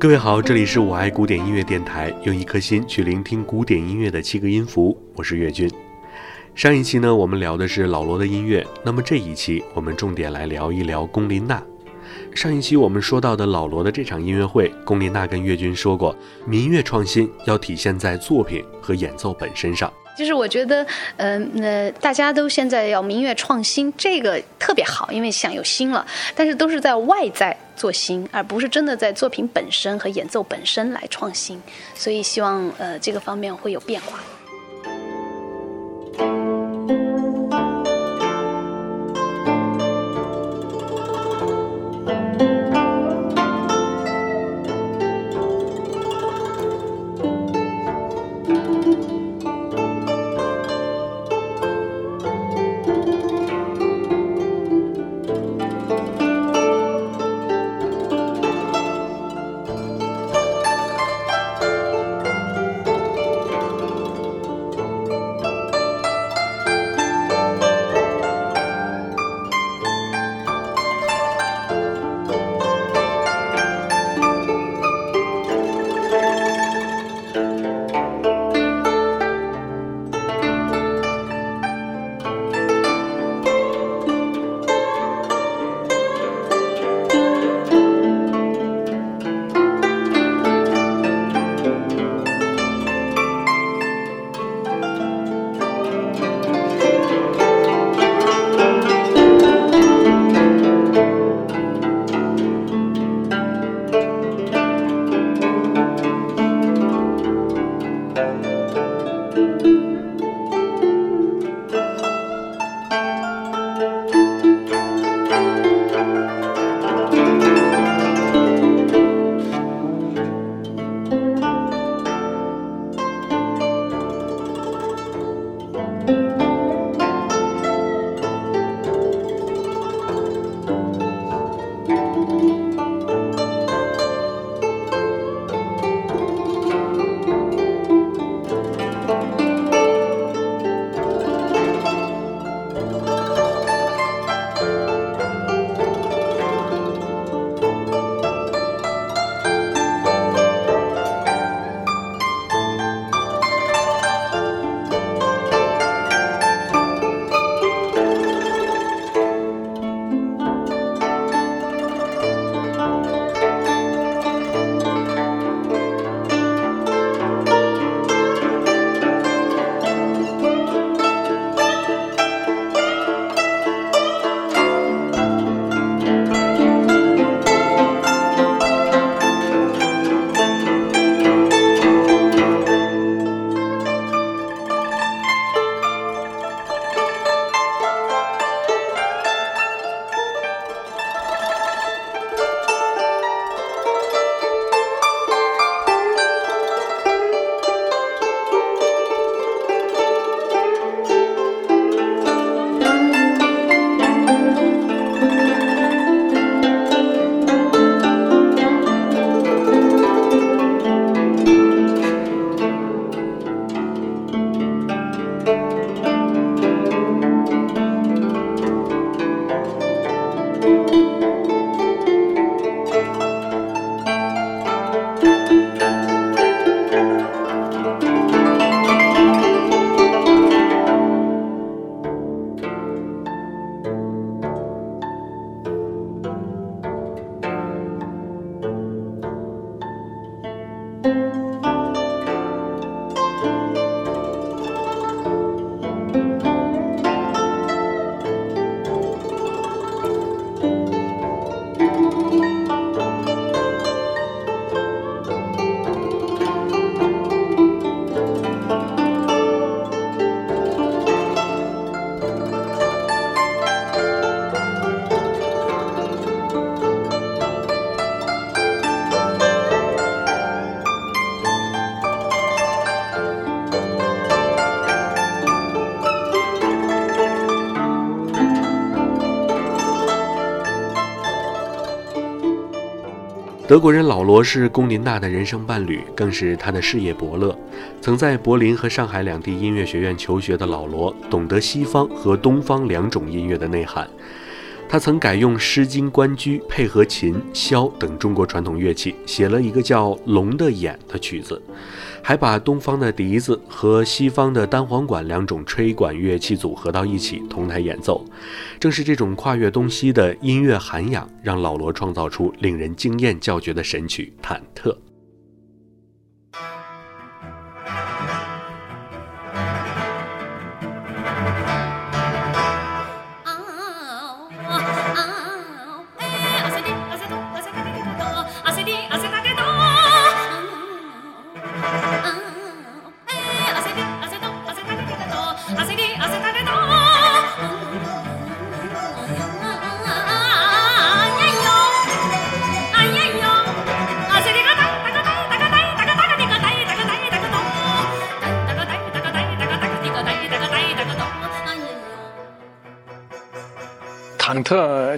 各位好，这里是我爱古典音乐电台，用一颗心去聆听古典音乐的七个音符，我是岳军。上一期呢，我们聊的是老罗的音乐，那么这一期我们重点来聊一聊龚琳娜。上一期我们说到的老罗的这场音乐会，龚琳娜跟岳军说过，民乐创新要体现在作品和演奏本身上。就是我觉得，嗯，那大家都现在要民乐创新，这个特别好，因为想有新了，但是都是在外在做新，而不是真的在作品本身和演奏本身来创新，所以希望呃这个方面会有变化。德国人老罗是龚琳娜的人生伴侣，更是她的事业伯乐。曾在柏林和上海两地音乐学院求学的老罗，懂得西方和东方两种音乐的内涵。他曾改用诗经关雎，配合琴、箫等中国传统乐器，写了一个叫《龙的眼》的曲子，还把东方的笛子和西方的单簧管两种吹管乐器组合到一起，同台演奏。正是这种跨越东西的音乐涵养，让老罗创造出令人惊艳叫绝的神曲《忐忑》。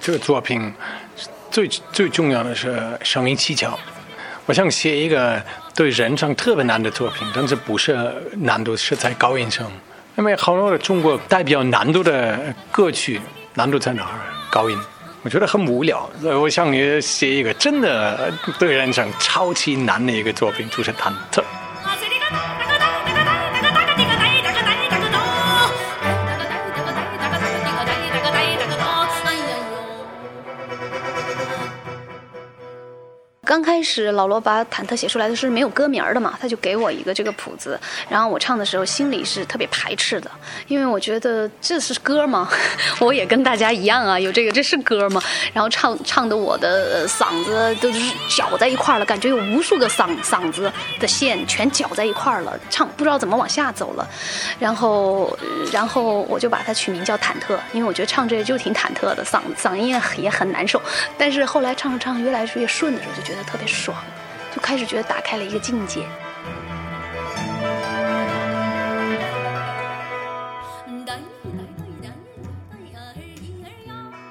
这个作品最最重要的是声音技巧。我想写一个对人唱特别难的作品，但是不是难度是在高音上，因为好多的中国代表难度的歌曲难度在哪儿？高音，我觉得很无聊。所以我想写一个真的对人唱超级难的一个作品，就是忐忑。开始老罗把忐忑写出来的是没有歌名的嘛，他就给我一个这个谱子，然后我唱的时候心里是特别排斥的，因为我觉得这是歌吗？我也跟大家一样啊，有这个这是歌吗？然后唱唱的我的嗓子都是搅在一块儿了，感觉有无数个嗓嗓子的线全搅在一块儿了，唱不知道怎么往下走了，然后然后我就把它取名叫忐忑，因为我觉得唱这个就挺忐忑的，嗓嗓音也也很难受，但是后来唱着唱着越来越顺的时候，就觉得。特别爽，就开始觉得打开了一个境界。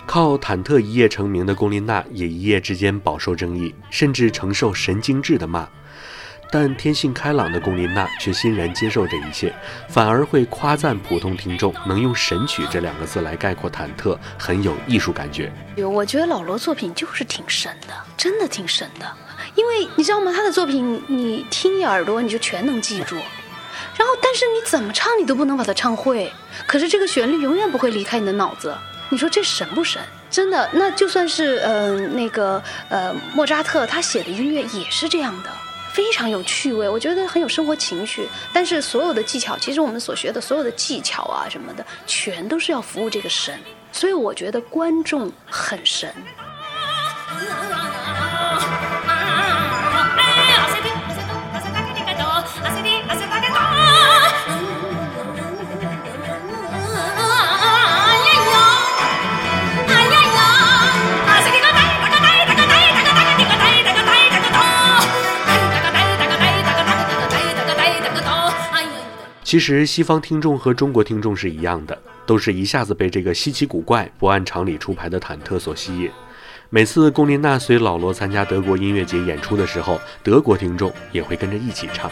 靠忐忑一夜成名的龚琳娜，也一夜之间饱受争议，甚至承受神经质的骂。但天性开朗的龚琳娜却欣然接受这一切，反而会夸赞普通听众能用“神曲”这两个字来概括忐忑，很有艺术感觉。我觉得老罗作品就是挺神的，真的挺神的。因为你知道吗？他的作品你听一耳朵你就全能记住，然后但是你怎么唱你都不能把它唱会。可是这个旋律永远不会离开你的脑子。你说这神不神？真的，那就算是呃那个呃莫扎特他写的音乐也是这样的。非常有趣味，我觉得很有生活情趣。但是所有的技巧，其实我们所学的所有的技巧啊什么的，全都是要服务这个神。所以我觉得观众很神。其实西方听众和中国听众是一样的，都是一下子被这个稀奇古怪、不按常理出牌的忐忑所吸引。每次龚琳娜随老罗参加德国音乐节演出的时候，德国听众也会跟着一起唱。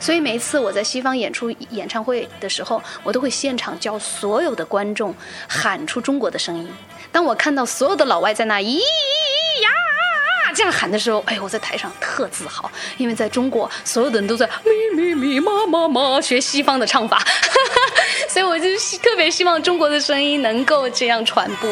所以每次我在西方演出演唱会的时候，我都会现场叫所有的观众喊出中国的声音。当我看到所有的老外在那咿呀。这样喊的时候，哎，我在台上特自豪，因为在中国，所有的人都在咪咪咪妈妈妈学西方的唱法，所以我就特别希望中国的声音能够这样传播。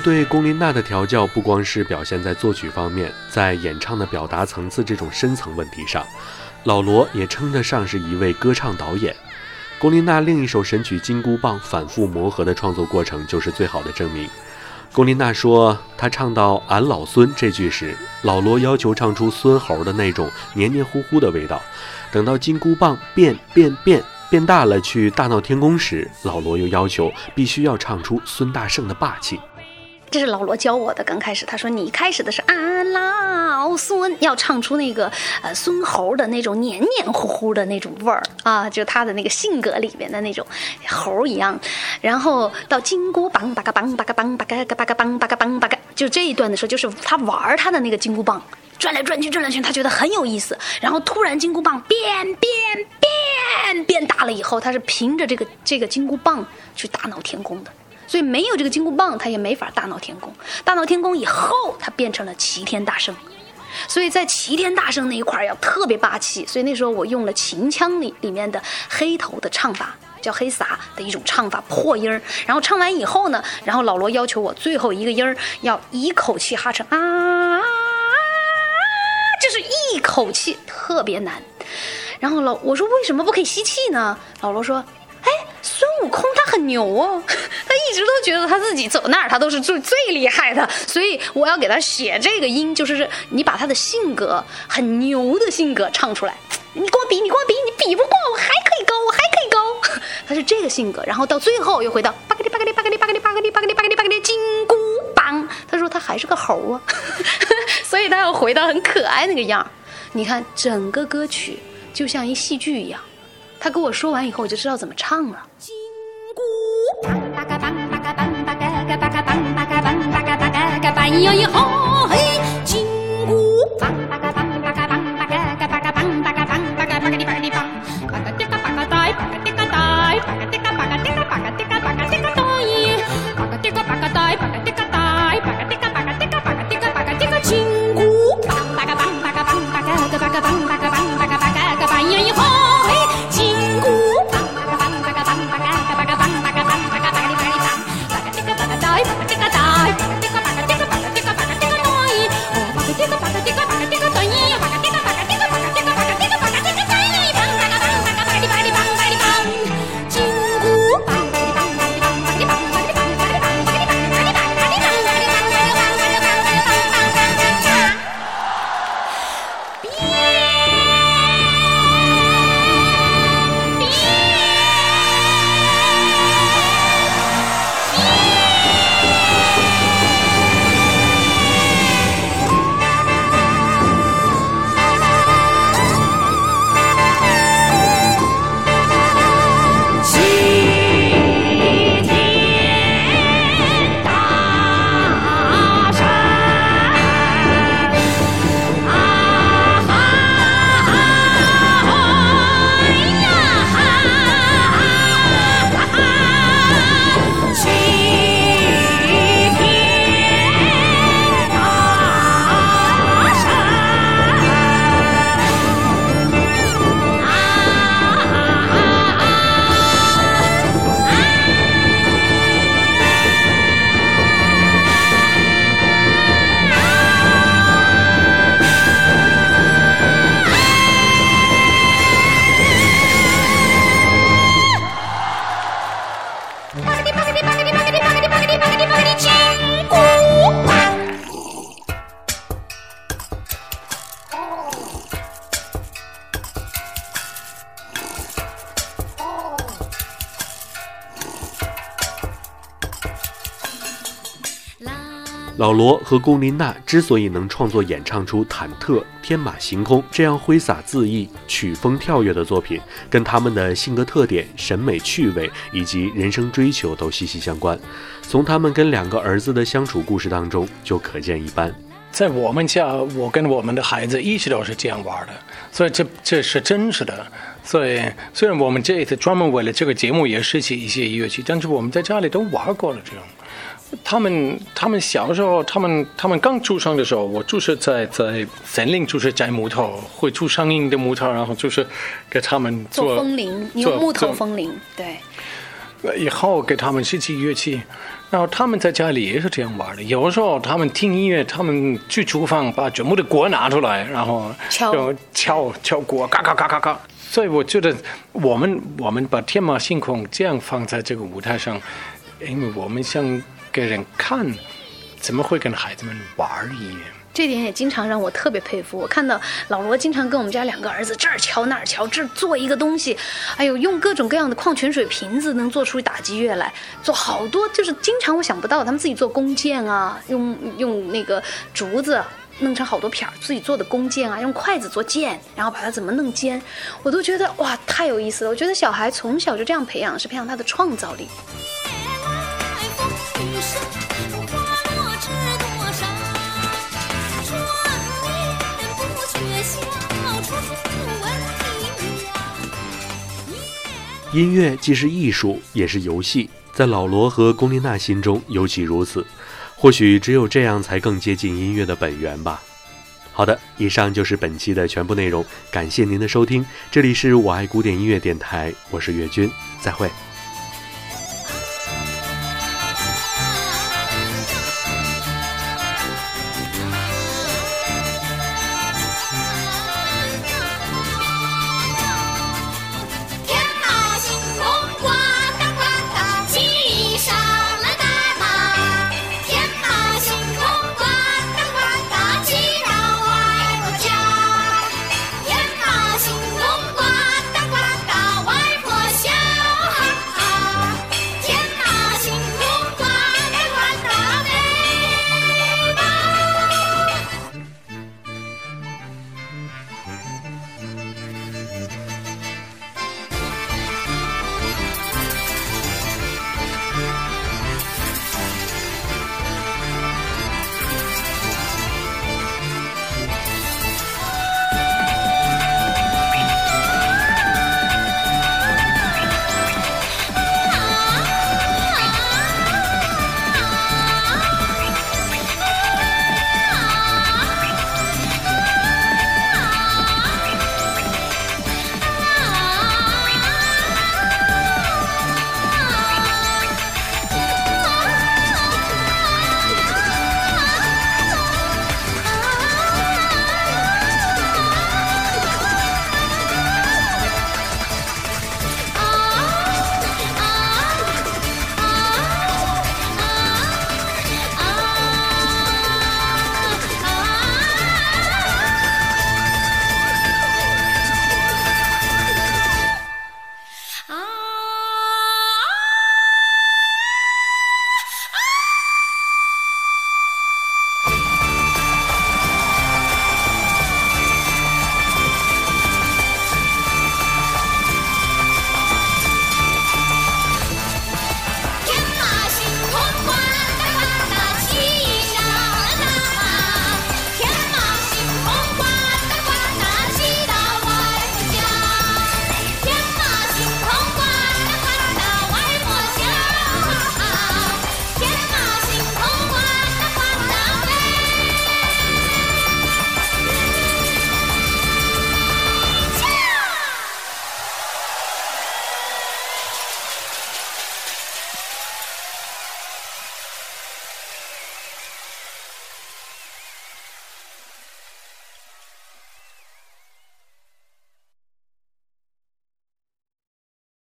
对龚琳娜的调教不光是表现在作曲方面，在演唱的表达层次这种深层问题上，老罗也称得上是一位歌唱导演。龚琳娜另一首神曲《金箍棒》反复磨合的创作过程就是最好的证明。龚琳娜说，她唱到“俺老孙”这句时，老罗要求唱出孙猴的那种黏黏糊糊的味道；等到金箍棒变变变变大了去大闹天宫时，老罗又要求必须要唱出孙大圣的霸气。这是老罗教我的。刚开始他说：“你开始的是俺老孙，要唱出那个呃孙猴的那种黏黏糊糊的那种味儿啊，就他的那个性格里面的那种猴一样。然后到金箍棒，叭嘎棒，叭嘎棒，叭嘎嘎叭嘎棒，叭嘎棒，叭嘎，就这一段的时候，就是他玩他的那个金箍棒，转来转去，转来转，他觉得很有意思。然后突然金箍棒变变变变大了以后，他是凭着这个这个金箍棒去大闹天宫的。所以没有这个金箍棒，他也没法大闹天宫。大闹天宫以后，他变成了齐天大圣。所以在齐天大圣那一块要特别霸气。所以那时候我用了秦腔里里面的黑头的唱法，叫黑撒的一种唱法，破音儿。然后唱完以后呢，然后老罗要求我最后一个音儿要一口气哈成啊，就是一口气特别难。然后老我说为什么不可以吸气呢？老罗说。孙悟空他很牛哦，他一直都觉得他自己走哪儿他都是最最厉害的，所以我要给他写这个音，就是你把他的性格很牛的性格唱出来。你跟我比，你跟我比，你比不过我，还可以高，我还可以高。他是这个性格，然后到最后又回到巴格里巴格里巴格里巴格里巴格里巴格里巴格里巴格里金箍棒。他说他还是个猴啊，所以他要回到很可爱那个样你看整个歌曲就像一戏剧一样。他跟我说完以后，我就知道怎么唱了。金箍棒，叭嘎棒，叭嘎棒，叭嘎嘎叭嘎棒，叭嘎棒，叭嘎叭嘎嘎棒哟哟吼 Kita 罗和龚琳娜之所以能创作演唱出忐忑、天马行空这样挥洒恣意、曲风跳跃的作品，跟他们的性格特点、审美趣味以及人生追求都息息相关。从他们跟两个儿子的相处故事当中就可见一斑。在我们家，我跟我们的孩子一直都是这样玩的，所以这这是真实的。所以虽然我们这一次专门为了这个节目也设计一些乐器，但是我们在家里都玩过了这种。他们他们小时候，他们他们刚出生的时候，我就是在在森林，就是摘木头，会出声音的木头，然后就是给他们做风铃，用木头风铃，对。以后给他们设计乐器，然后他们在家里也是这样玩的。有时候他们听音乐，他们去厨房把全部的锅拿出来，然后敲敲敲锅，嘎嘎嘎嘎嘎。所以我觉得，我们我们把天马行空这样放在这个舞台上，因为我们想。给人看，怎么会跟孩子们玩一样？这点也经常让我特别佩服。我看到老罗经常跟我们家两个儿子这儿瞧那儿瞧，这儿做一个东西，哎呦，用各种各样的矿泉水瓶子能做出打击乐来，做好多就是经常我想不到，他们自己做弓箭啊，用用那个竹子弄成好多片儿，自己做的弓箭啊，用筷子做箭，然后把它怎么弄尖，我都觉得哇，太有意思了。我觉得小孩从小就这样培养，是培养他的创造力。音乐既是艺术，也是游戏，在老罗和龚琳娜心中尤其如此。或许只有这样，才更接近音乐的本源吧。好的，以上就是本期的全部内容，感谢您的收听。这里是我爱古典音乐电台，我是岳军，再会。